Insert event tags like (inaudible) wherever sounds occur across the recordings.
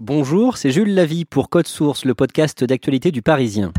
Bonjour, c'est Jules Lavie pour Code Source, le podcast d'actualité du Parisien.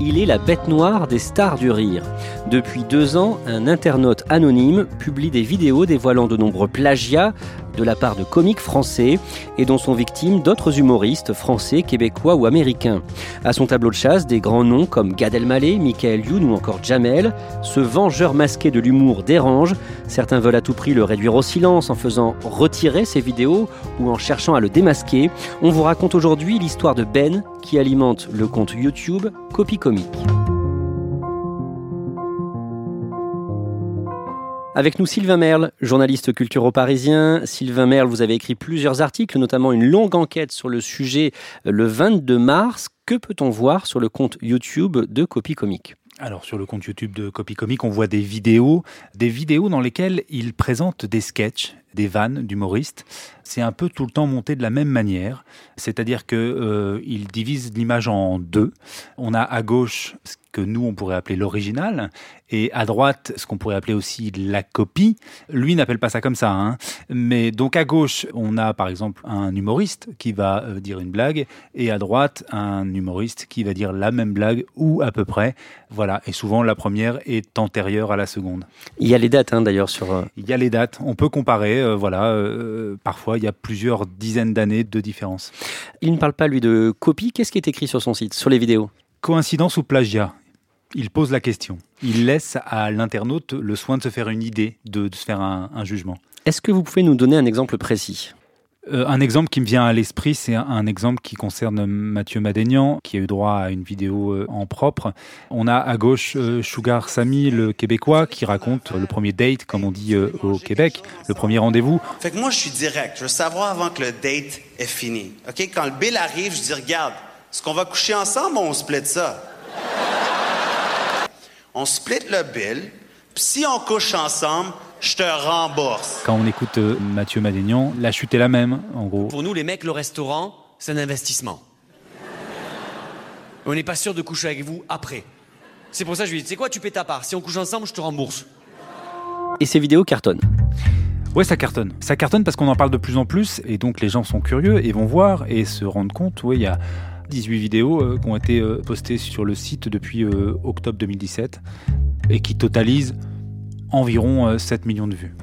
Il est la bête noire des stars du rire. Depuis deux ans, un internaute anonyme publie des vidéos dévoilant de nombreux plagiats de la part de comiques français et dont sont victimes d'autres humoristes français, québécois ou américains. À son tableau de chasse, des grands noms comme Gad Elmaleh, Michael Youn ou encore Jamel, ce vengeur masqué de l'humour dérange. Certains veulent à tout prix le réduire au silence en faisant retirer ses vidéos ou en cherchant à le démasquer. On vous raconte aujourd'hui l'histoire de Ben qui alimente le compte YouTube Copy Comique. Avec nous Sylvain Merle, journaliste culturel parisien. Sylvain Merle, vous avez écrit plusieurs articles, notamment une longue enquête sur le sujet le 22 mars. Que peut-on voir sur le compte YouTube de Copy Comique? Alors sur le compte YouTube de Copy Comique, on voit des vidéos, des vidéos dans lesquelles il présente des sketchs, des vannes d'humoristes. C'est un peu tout le temps monté de la même manière, c'est-à-dire que euh, il divise l'image en deux. On a à gauche ce que nous on pourrait appeler l'original et à droite ce qu'on pourrait appeler aussi la copie. Lui n'appelle pas ça comme ça, hein. mais donc à gauche on a par exemple un humoriste qui va euh, dire une blague et à droite un humoriste qui va dire la même blague ou à peu près. Voilà, et souvent la première est antérieure à la seconde. Il y a les dates hein, d'ailleurs sur. euh, Il y a les dates, on peut comparer. Euh, voilà, euh, parfois il y a plusieurs dizaines d'années de différence. Il ne parle pas lui de copie. Qu'est-ce qui est écrit sur son site, sur les vidéos? Coïncidence ou plagiat? Il pose la question. Il laisse à l'internaute le soin de se faire une idée, de, de se faire un, un jugement. Est-ce que vous pouvez nous donner un exemple précis? Euh, un exemple qui me vient à l'esprit, c'est un, exemple qui concerne Mathieu Madénian, qui a eu droit à une vidéo euh, en propre. On a à gauche euh, Sugar Samy, le Québécois, qui raconte le premier date, comme on dit euh, au Québec, le premier rendez-vous. Fait que moi, je suis direct. Je veux savoir avant que le date est fini. OK? Quand le bill arrive, je dis, regarde, est-ce qu'on va coucher ensemble ou on split ça? on split le bill, puis si on couche ensemble, je te rembourse. Quand on écoute euh, Mathieu Madénian, la chute est la même, en gros. Pour nous, les mecs, le restaurant, c'est un investissement. On n'est pas sûr de coucher avec vous après. C'est pour ça que je lui dis, tu sais quoi, tu paies ta part. Si on couche ensemble, je te rembourse. Et ces vidéos cartonnent. Ouais, ça cartonne. Ça cartonne parce qu'on en parle de plus en plus et donc les gens sont curieux et vont voir et se rendre compte. Ouais, il y a 18 vidéos euh, qui ont été euh, postées sur le site depuis euh, octobre 2017 et qui totalisent environ euh, 7 millions de vues.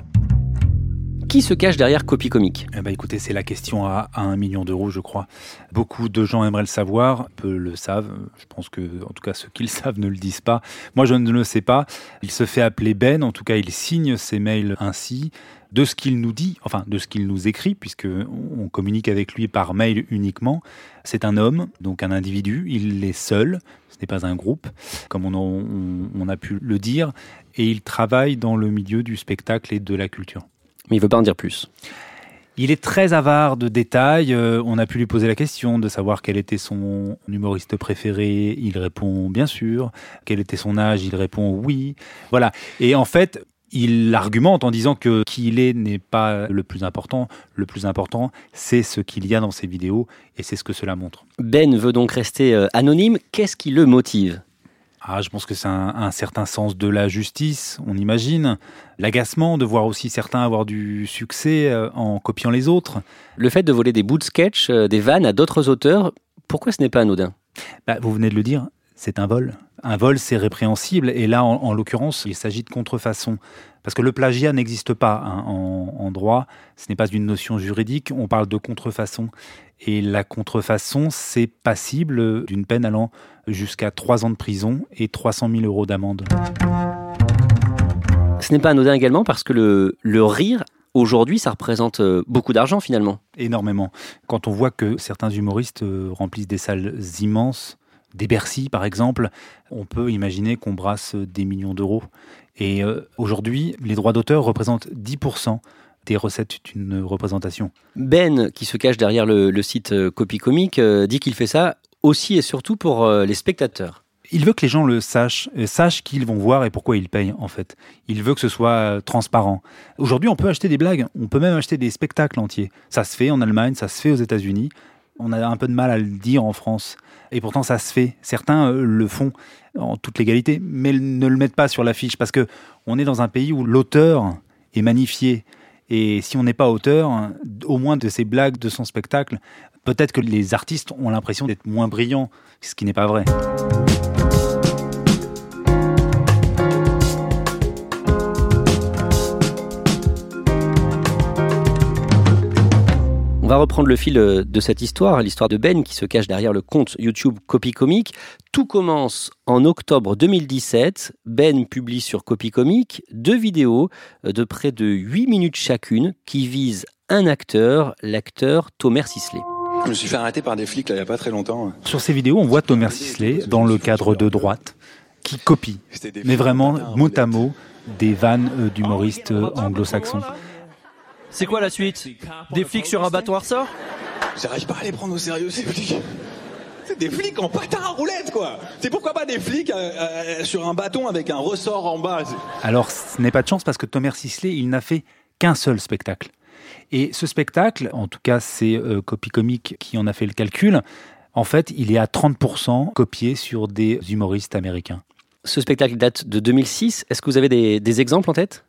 Qui se cache derrière Copy Comique? Eh ben, écoutez, c'est la question à, à 1 million d'euros, je crois. Beaucoup de gens aimeraient le savoir, peu le savent. Je pense que, en tout cas, ceux qui le savent ne le disent pas. Moi, je ne le sais pas. Il se fait appeler Ben. En tout cas, il signe ses mails ainsi. De ce qu'il nous dit, enfin, de ce qu'il nous écrit, puisque on communique avec lui par mail uniquement. C'est un homme, donc un individu. Il est seul. Ce n'est pas un groupe, comme on, on- on a pu le dire. Et il travaille dans le milieu du spectacle et de la culture. Mais il veut pas en dire plus. Il est très avare de détails. Euh, on a pu lui poser la question de savoir quel était son humoriste préféré. Il répond bien sûr. Quel était son âge? Il répond oui. Voilà. Et en fait, il argumente en disant que qui il est n'est pas le plus important. Le plus important, c'est ce qu'il y a dans ses vidéos et c'est ce que cela montre. Ben veut donc rester euh, anonyme. Qu'est-ce qui le motive? Ah, je pense que c'est un, un certain sens de la justice, on imagine. L'agacement de voir aussi certains avoir du succès euh, en copiant les autres. Le fait de voler des bouts de sketch, euh, des vannes à d'autres auteurs, pourquoi ce n'est pas anodin? Bah, vous venez de le dire, c'est un vol. Un vol, c'est répréhensible. Et là, en, en l'occurrence, il s'agit de contrefaçon. Parce que le plagiat n'existe pas hein, en, en droit. Ce n'est pas une notion juridique. On parle de contrefaçon. Et la contrefaçon, c'est passible d'une peine allant jusqu'à 3 ans de prison et 300 000 euros d'amende. Ce n'est pas anodin également parce que le, le rire, aujourd'hui, ça représente euh, beaucoup d'argent finalement. Énormément. Quand on voit que certains humoristes euh, remplissent des salles immenses, des Bercy par exemple, on peut imaginer qu'on brasse des millions d'euros. Et euh, aujourd'hui, les droits d'auteur représentent 10% des recettes d'une représentation. Ben, qui se cache derrière le, le site euh, Copy Comique, euh, dit qu'il fait ça aussi et surtout pour les spectateurs. Il veut que les gens le sachent, sachent qui ils vont voir et pourquoi ils payent en fait. Il veut que ce soit transparent. Aujourd'hui, on peut acheter des blagues, on peut même acheter des spectacles entiers. Ça se fait en Allemagne, ça se fait aux États-Unis. On a un peu de mal à le dire en France. Et pourtant, ça se fait. Certains euh, le font en toute légalité, mais ne le mettent pas sur l'affiche parce que on est dans un pays où l'auteur est magnifié. Et si on n'est pas auteur, au moins de ses blagues, de son spectacle, peut-être que les artistes ont l'impression d'être moins brillants, ce qui n'est pas vrai. Va reprendre le fil euh, de cette histoire, l'histoire de Ben qui se cache derrière le compte YouTube Copy Comique. Tout commence en octobre 2017. Ben publie sur Copy Comique deux vidéos euh, de près de 8 minutes chacune qui visent un acteur, l'acteur Thomas Sisley. Je me suis fait arrêter par des flics là il y a pas très longtemps. Sur ces vidéos, on voit Thomas Sisley dans le cadre de droite qui copie, mais vraiment mot à mot, des vannes euh, d'humoristes anglo-saxons. C'est quoi la suite Des flics sur un bateau à ressort J'arrive pas à les prendre au sérieux ces flics. C'est des flics en patin à roulette quoi. C'est pourquoi pas des flics euh, euh, sur un bâton avec un ressort en bas. Alors, ce n'est pas de chance parce que Thomas Sisley, il n'a fait qu'un seul spectacle. Et ce spectacle, en tout cas, c'est euh, Copy Comique qui en a fait le calcul. En fait, il est à 30% copié sur des humoristes américains. Ce spectacle date de 2006. Est-ce que vous avez des, des exemples en tête?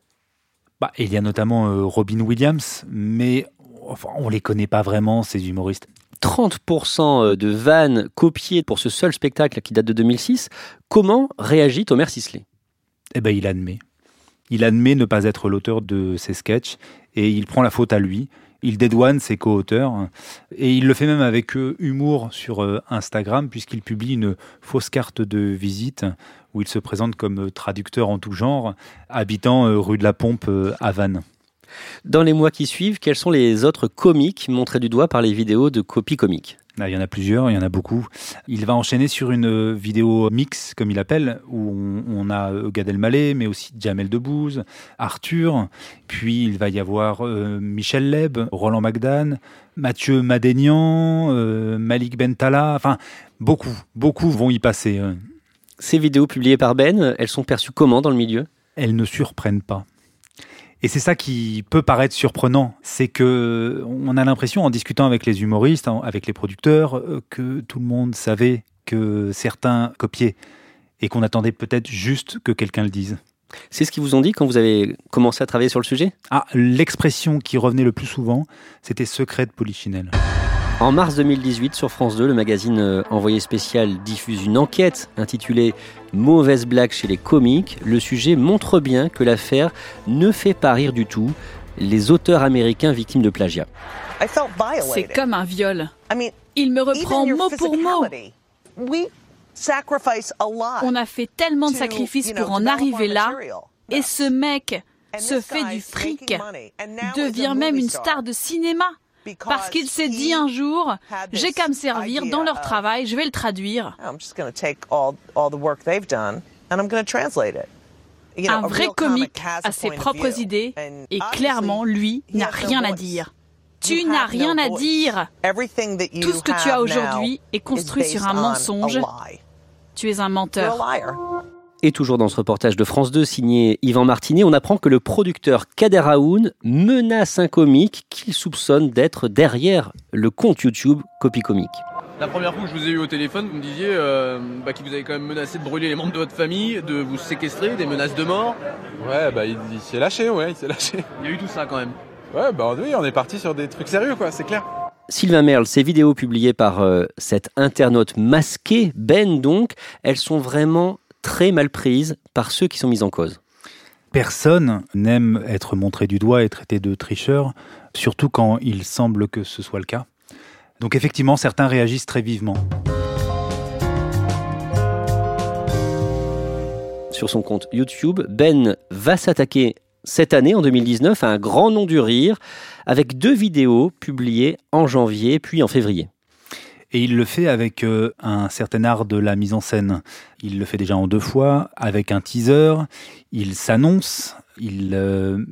Bah, il y a notamment euh, Robin Williams, mais enfin, on les connaît pas vraiment, ces humoristes. 30% de vannes copiées pour ce seul spectacle qui date de 2006. Comment réagit Thomas Sisley? Eh ben, il admet. Il admet ne pas être l'auteur de ces sketchs et il prend la faute à lui. Il dédouane ses co-auteurs et il le fait même avec euh, humour sur euh, Instagram puisqu'il publie une fausse carte de visite où il se présente comme euh, traducteur en tout genre, habitant rue de la Pompe à Vannes. Dans les mois qui suivent, quels sont les autres comiques montrés du doigt par les vidéos de Copy Comique Ah, Il y en a plusieurs, il y en a beaucoup. Il va enchaîner sur une euh, vidéo mix, comme il appelle, où on, on a euh, Gad Elmaleh, mais aussi Jamel Debbouze, Arthur. Puis il va y avoir euh, Michel Leb, Roland Magdan, Mathieu Madénian, euh, Malik Bentala. Enfin, beaucoup, beaucoup vont y passer. Ces vidéos publiées par Ben, elles sont perçues comment dans le milieu? Elles ne surprennent pas. Et c'est ça qui peut paraître surprenant, c'est que on a l'impression en discutant avec les humoristes, avec les producteurs, euh, que tout le monde savait que certains copiaient et qu'on attendait peut-être juste que quelqu'un le dise. C'est ce qu'ils vous ont dit quand vous avez commencé à travailler sur le sujet? Ah, l'expression qui revenait le plus souvent, c'était secret de Polichinelle. En mars 2018, sur France 2, le magazine euh, Envoyé spécial diffuse une enquête intitulée Mauvaise blague chez les comiques. Le sujet montre bien que l'affaire ne fait pas rire du tout les auteurs américains victimes de plagiat. C'est comme un viol. Il me reprend mot pour mot. On a fait tellement de sacrifices pour en arriver là, et ce mec se fait du fric, devient même une star de cinéma. Parce qu'il s'est dit un jour, j'ai qu'à me servir dans leur travail, je vais le traduire. Un vrai comique a ses propres idées et clairement, lui, n'a rien à dire. Tu n'as rien à dire. Tout ce que tu as aujourd'hui est construit sur un mensonge. Tu es un menteur. Et toujours dans ce reportage de France 2 signé Yvan Martinet, on apprend que le producteur Kader Aoun menace un comique qu'il soupçonne d'être derrière le compte YouTube Copy Comique. La première fois que je vous ai eu au téléphone, vous me disiez euh, bah, qu'il vous avait quand même menacé de brûler les membres de votre famille, de vous séquestrer, des menaces de mort. Ouais, bah il, s'est lâché, ouais, il s'est lâché. Il y a eu tout ça quand même. Ouais, bah oui, on est parti sur des trucs sérieux, quoi, c'est clair. Sylvain Merle, ces vidéos publiées par euh, cet internaute masqué, Ben donc, elles sont vraiment très mal prises par ceux qui sont mis en cause. Personne n'aime être montré du doigt et traité de tricheur, surtout quand il semble que ce soit le cas. Donc effectivement, certains réagissent très vivement. Sur son compte YouTube, Ben va s'attaquer cette année, en 2019, à un grand nom du rire, avec deux vidéos publiées en janvier puis en février. Et il le fait avec euh, un certain art de la mise en scène. Il le fait déjà en deux fois, avec un teaser, il s'annonce, il euh,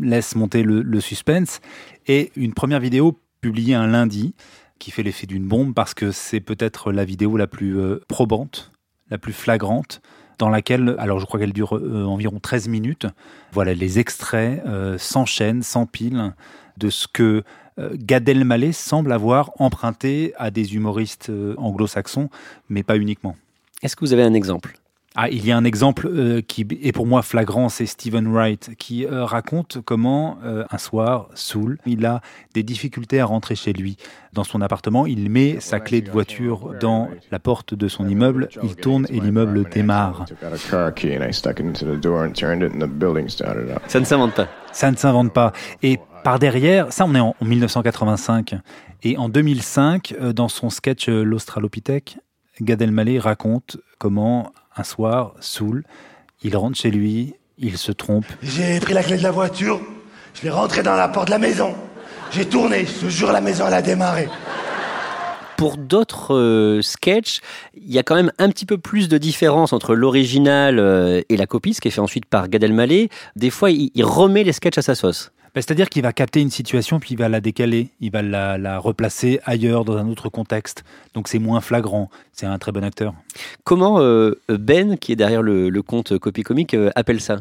laisse monter le, suspense, et une première vidéo publiée un lundi, qui fait l'effet d'une bombe parce que c'est peut-être la vidéo la plus euh, probante, la plus flagrante, dans laquelle, alors je crois qu'elle dure environ 13 minutes, voilà, les extraits euh, s'enchaînent, s'empilent de ce que Gad Elmaleh semble avoir emprunté à des humoristes anglo-saxons, mais pas uniquement. Est-ce que vous avez un exemple? Ah, il y a un exemple euh, qui est pour moi flagrant, c'est Stephen Wright, qui euh, raconte comment euh, un soir, saoul, il a des difficultés à rentrer chez lui. Dans son appartement, il met sa clé de voiture dans la porte de son immeuble, il tourne et l'immeuble démarre. Ça ne s'invente pas. Ça ne s'invente pas. Et par derrière, ça on est en 1985, et en 2005, dans son sketch L'Australopithèque, Gad Elmaleh raconte comment un soir, saoul, il rentre chez lui, il se trompe. J'ai pris la clé de la voiture, je l'ai rentré dans la porte de la maison. J'ai tourné, je te jure, la maison, elle a démarré. Pour d'autres euh, sketchs, il y a quand même un petit peu plus de différence entre l'original euh, et la copie, ce qui est fait ensuite par Gad Elmaleh. Des fois, il remet les sketchs à sa sauce. Bah, c'est-à-dire qu'il va capter une situation, puis il va la décaler, il va la, replacer ailleurs, dans un autre contexte. Donc c'est moins flagrant. C'est un très bon acteur. Comment euh, Ben, qui est derrière le, compte Copy Comique, euh, appelle ça?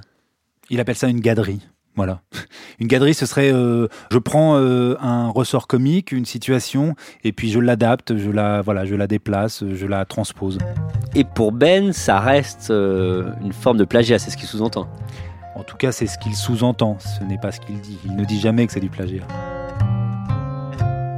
Il appelle ça une gaderie. Voilà. (laughs) Une gaderie, ce serait, euh, je prends un ressort comique, une situation, et puis je l'adapte, je la, voilà, je la déplace, je la transpose. Et pour Ben, ça reste une forme de plagiat, c'est ce qu'il sous-entend. En tout cas, c'est ce qu'il sous-entend, ce n'est pas ce qu'il dit. Il ne dit jamais que c'est du plagiat.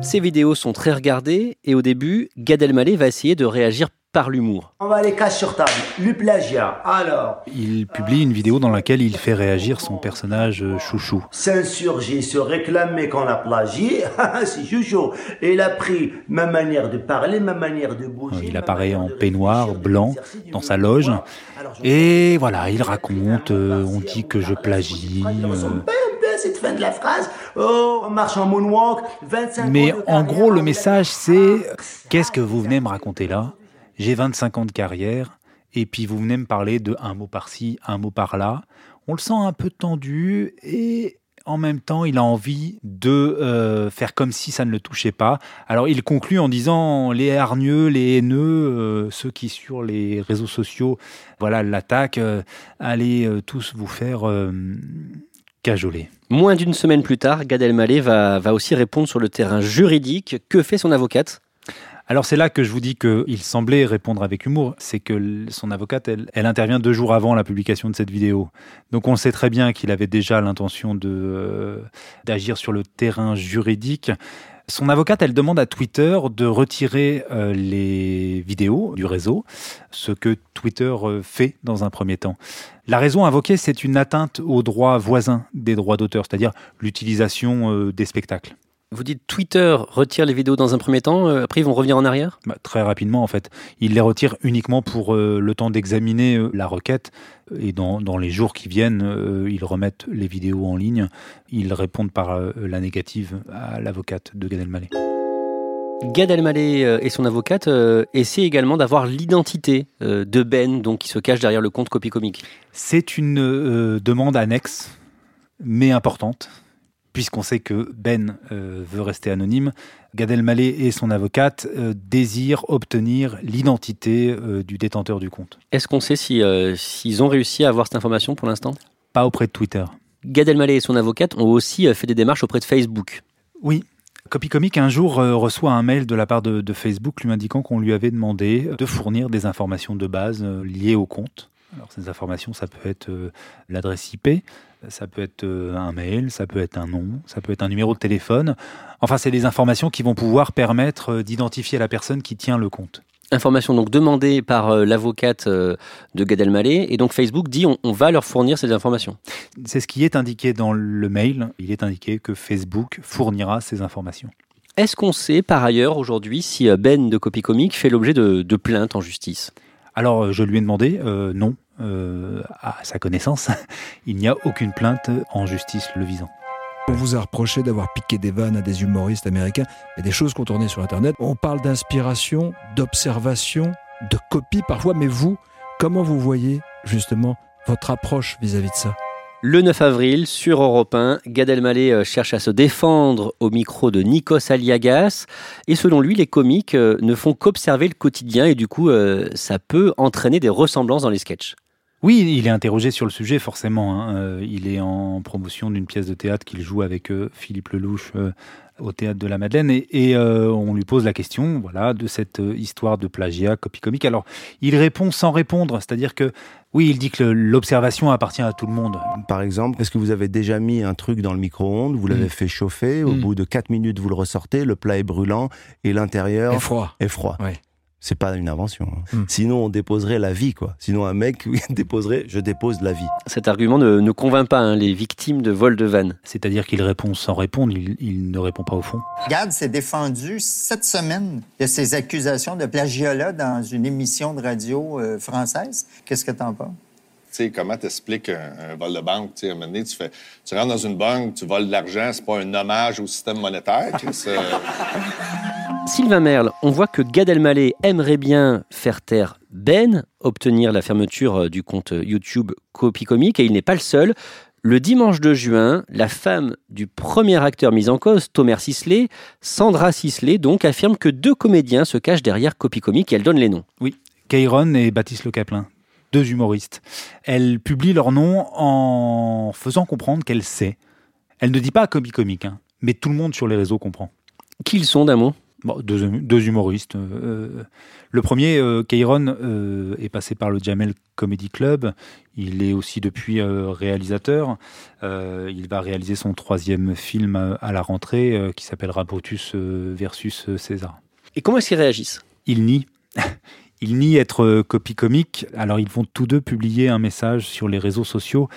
Ces vidéos sont très regardées et au début, Gad Elmaleh va essayer de réagir par l'humour. On va les casser sur table. Le plagiat. Alors. Il publie une vidéo dans laquelle il fait réagir son personnage euh, chouchou. S'insurger, se réclamer qu'on a plagié, (laughs) c'est chouchou. Et il a pris ma manière de parler, ma manière de bouger. Il apparaît en peignoir blanc dans sa loge. Et voilà, il raconte, euh, on dit que je plagie. Euh. Cette fin de la phrase. Oh, on marche en moonwalk. 25 Mais en gros, le message, c'est qu'est-ce que vous venez me raconter là? J'ai 25 ans de carrière, et puis vous venez me parler de un mot par-ci, un mot par-là. On le sent un peu tendu, et en même temps, il a envie de euh, faire comme si ça ne le touchait pas. Alors il conclut en disant les hargneux, les haineux, euh, ceux qui sur les réseaux sociaux, voilà, l'attaquent, euh, allez tous vous faire cajoler. Moins d'une semaine plus tard, Gad Elmaleh va, va aussi répondre sur le terrain juridique. Que fait son avocate? Alors c'est là que je vous dis qu'il semblait répondre avec humour, c'est que son avocate, elle, intervient deux jours avant la publication de cette vidéo. Donc on sait très bien qu'il avait déjà l'intention de euh, d'agir sur le terrain juridique. Son avocate, elle demande à Twitter de retirer euh, les vidéos du réseau, ce que Twitter euh, fait dans un premier temps. La raison invoquée, c'est une atteinte aux droits voisins des droits d'auteur, c'est-à-dire l'utilisation des spectacles. Vous dites Twitter retire les vidéos dans un premier temps, euh, après ils vont revenir en arrière? Bah, Très rapidement en fait. Ils les retirent uniquement pour euh, le temps d'examiner euh, la requête et dans, les jours qui viennent, ils remettent les vidéos en ligne. Ils répondent par la négative à l'avocate de Gad Elmaleh. Gad Elmaleh et son avocate essaient également d'avoir l'identité de Ben, donc qui se cache derrière le compte Copy. C'est une demande annexe, mais importante puisqu'on sait que Ben euh, veut rester anonyme, Gad Elmaleh et son avocate euh, désirent obtenir l'identité euh, du détenteur du compte. Est-ce qu'on sait s'ils ont réussi à avoir cette information pour l'instant? Pas auprès de Twitter. Gad Elmaleh et son avocate ont aussi fait des démarches auprès de Facebook. Oui, Copy Comic un jour reçoit un mail de la part de, Facebook lui indiquant qu'on lui avait demandé de fournir des informations de base liées au compte. Alors ces informations, ça peut être l'adresse IP, ça peut être un mail, ça peut être un nom, ça peut être un numéro de téléphone. Enfin, c'est des informations qui vont pouvoir permettre d'identifier la personne qui tient le compte. Information donc demandée par euh, l'avocate euh, de Gad Elmaleh et donc Facebook dit on, va leur fournir ces informations. C'est ce qui est indiqué dans le mail. Il est indiqué que Facebook fournira ces informations. Est-ce qu'on sait par ailleurs aujourd'hui si euh, Ben de Copy Comic fait l'objet de, de plaintes en justice? Alors je lui ai demandé, non, à sa connaissance, (laughs) il n'y a aucune plainte en justice le visant. On vous a reproché d'avoir piqué des vannes à des humoristes américains et des choses qu'on tournait sur Internet. On parle d'inspiration, d'observation, de copie parfois, mais vous, comment vous voyez justement votre approche vis-à-vis de ça? Le 9 avril, sur Europe 1, Gad Elmaleh euh, cherche à se défendre au micro de Nikos Aliagas. Et selon lui, les comiques euh, ne font qu'observer le quotidien et du coup, euh, ça peut entraîner des ressemblances dans les sketchs. Oui, il est interrogé sur le sujet, forcément. Hein. Euh, il est en promotion d'une pièce de théâtre qu'il joue avec euh, Philippe Lelouch euh, au théâtre de la Madeleine et, on lui pose la question voilà, de cette histoire de plagiat, copie comique. Alors, il répond sans répondre, c'est-à-dire que oui, il dit que l'observation appartient à tout le monde. Par exemple, est-ce que vous avez déjà mis un truc dans le micro-ondes, vous l'avez mm. fait chauffer, au mm. bout de 4 minutes vous le ressortez, le plat est brûlant et l'intérieur est froid. Est froid c'est pas une invention. Hein. Hmm. Sinon, on déposerait la vie, quoi. Sinon, un mec déposerait, je dépose la vie. Cet argument ne, convainc pas hein, les victimes de vol de vannes. C'est-à-dire qu'il répond sans répondre, il, ne répond pas au fond. Gad s'est défendu cette semaine de ces accusations de plagiat dans une émission de radio euh, française. Qu'est-ce que t'en penses? sais, comment t'expliques un, un, vol de banque? Tu sais, un moment donné, tu, fais, tu rentres dans une banque, tu voles de l'argent, c'est pas un hommage au système monétaire. (laughs) Sylvain Merle, on voit que Gad Elmaleh aimerait bien faire taire Ben, obtenir la fermeture euh, du compte YouTube Copy Comique, et il n'est pas le seul. Le dimanche 2 juin, la femme du premier acteur mis en cause, Thomas Sisley, Sandra Sisley, donc, affirme que deux comédiens se cachent derrière Copy Comique et elle donne les noms. Oui, Kairon et Baptiste Le Caplin deux humoristes. Elle publie leur nom en faisant comprendre qu'elle sait. Elle ne dit pas Copy Comique, hein, mais tout le monde sur les réseaux comprend. Qui ils sont d'un mot? Deux, humoristes. Euh, le premier, euh, euh, est passé par le Jamel Comedy Club. Il est aussi depuis euh, réalisateur. il va réaliser son troisième film à la rentrée qui s'appellera Brutus versus César. Et comment est-ce qu'ils réagissent? Ils nient. (laughs) Ils nient être copie comique. Alors ils vont tous deux publier un message sur les réseaux sociaux.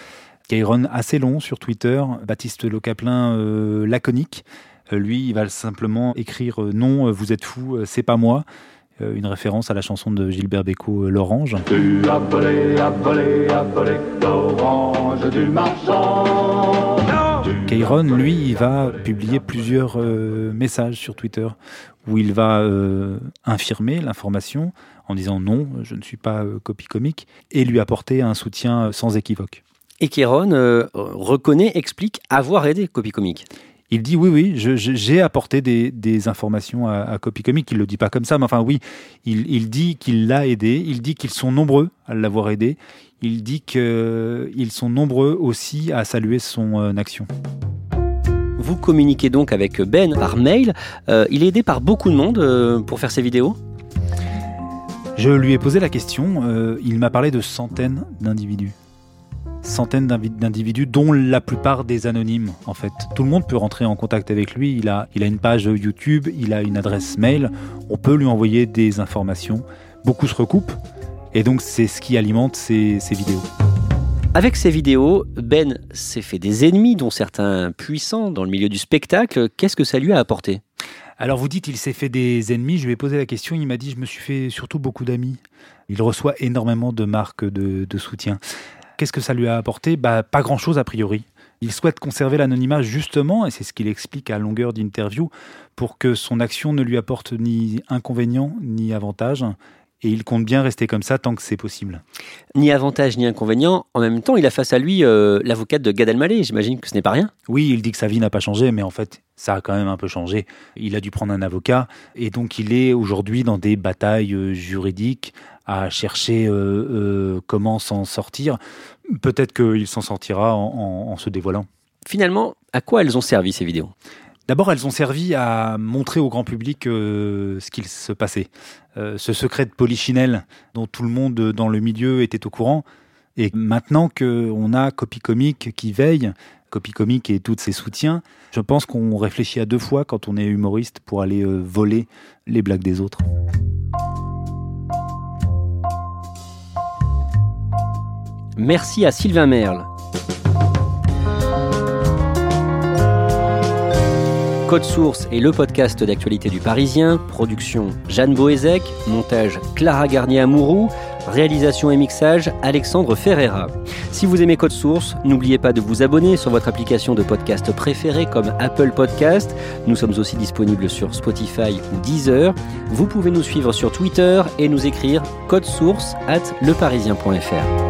Kairon assez long sur Twitter, Baptiste Le Caplin laconique. Euh, lui, il va simplement écrire euh, non, euh, vous êtes fou, c'est pas moi une référence à la chanson de Gilbert Bécaud, L'Orange. Tu as volé, as volé, as volé l'orange du marchand. Kairon, lui, il va publier plusieurs messages sur Twitter où il va infirmer l'information en disant non, je ne suis pas copie comique et lui apporter un soutien sans équivoque. Et Kairon reconnaît, explique avoir aidé copie comique il dit oui, oui, j'ai apporté des, informations à, à Copy Comic. Il le dit pas comme ça, mais enfin oui, il, dit qu'il l'a aidé. Il dit qu'ils sont nombreux à l'avoir aidé. Il dit qu'ils sont nombreux aussi à saluer son euh, action. Vous communiquez donc avec Ben par mail. Euh, il est aidé par beaucoup de monde euh, pour faire ses vidéos? Je lui ai posé la question. il m'a parlé de centaines d'individus centaines d'individus, dont la plupart des anonymes en fait. Tout le monde peut rentrer en contact avec lui, il a, il a une page YouTube, il a une adresse mail, on peut lui envoyer des informations. Beaucoup se recoupent et donc c'est ce qui alimente ces, vidéos. Avec ces vidéos, Ben s'est fait des ennemis, dont certains puissants dans le milieu du spectacle. Qu'est-ce que ça lui a apporté? Alors vous dites il s'est fait des ennemis, je lui ai posé la question, il m'a dit je me suis fait surtout beaucoup d'amis. Il reçoit énormément de marques de, de soutien. Qu'est-ce que ça lui a apporté bah, Pas grand-chose a priori. Il souhaite conserver l'anonymat justement, et c'est ce qu'il explique à longueur d'interview, pour que son action ne lui apporte ni inconvénient ni avantage. Et il compte bien rester comme ça tant que c'est possible. Ni avantage ni inconvénient. En même temps, il a face à lui euh, l'avocate de Gad Elmaleh. J'imagine que ce n'est pas rien. Oui, il dit que sa vie n'a pas changé, mais en fait, ça a quand même un peu changé. Il a dû prendre un avocat, et donc il est aujourd'hui dans des batailles euh, juridiques à chercher euh, euh, comment s'en sortir. Peut-être qu'il s'en sortira en, se dévoilant. Finalement, à quoi elles ont servi ces vidéos? D'abord, elles ont servi à montrer au grand public euh, ce qu'il se passait. ce secret de Polichinelle, dont tout le monde dans le milieu était au courant, Et maintenant qu'on a Copy Comique qui veille, Copy Comique et tous ses soutiens, je pense qu'on réfléchit à deux fois quand on est humoriste pour aller euh, voler les blagues des autres. Merci à Sylvain Merle. Code Source est le podcast d'actualité du Parisien. Production Jeanne Boézek. Montage Clara Garnier-Amouroux. Réalisation et mixage Alexandre Ferreira. Si vous aimez Code Source, n'oubliez pas de vous abonner sur votre application de podcast préférée comme Apple Podcast. Nous sommes aussi disponibles sur Spotify ou Deezer. Vous pouvez nous suivre sur Twitter et nous écrire code source at leparisien.fr.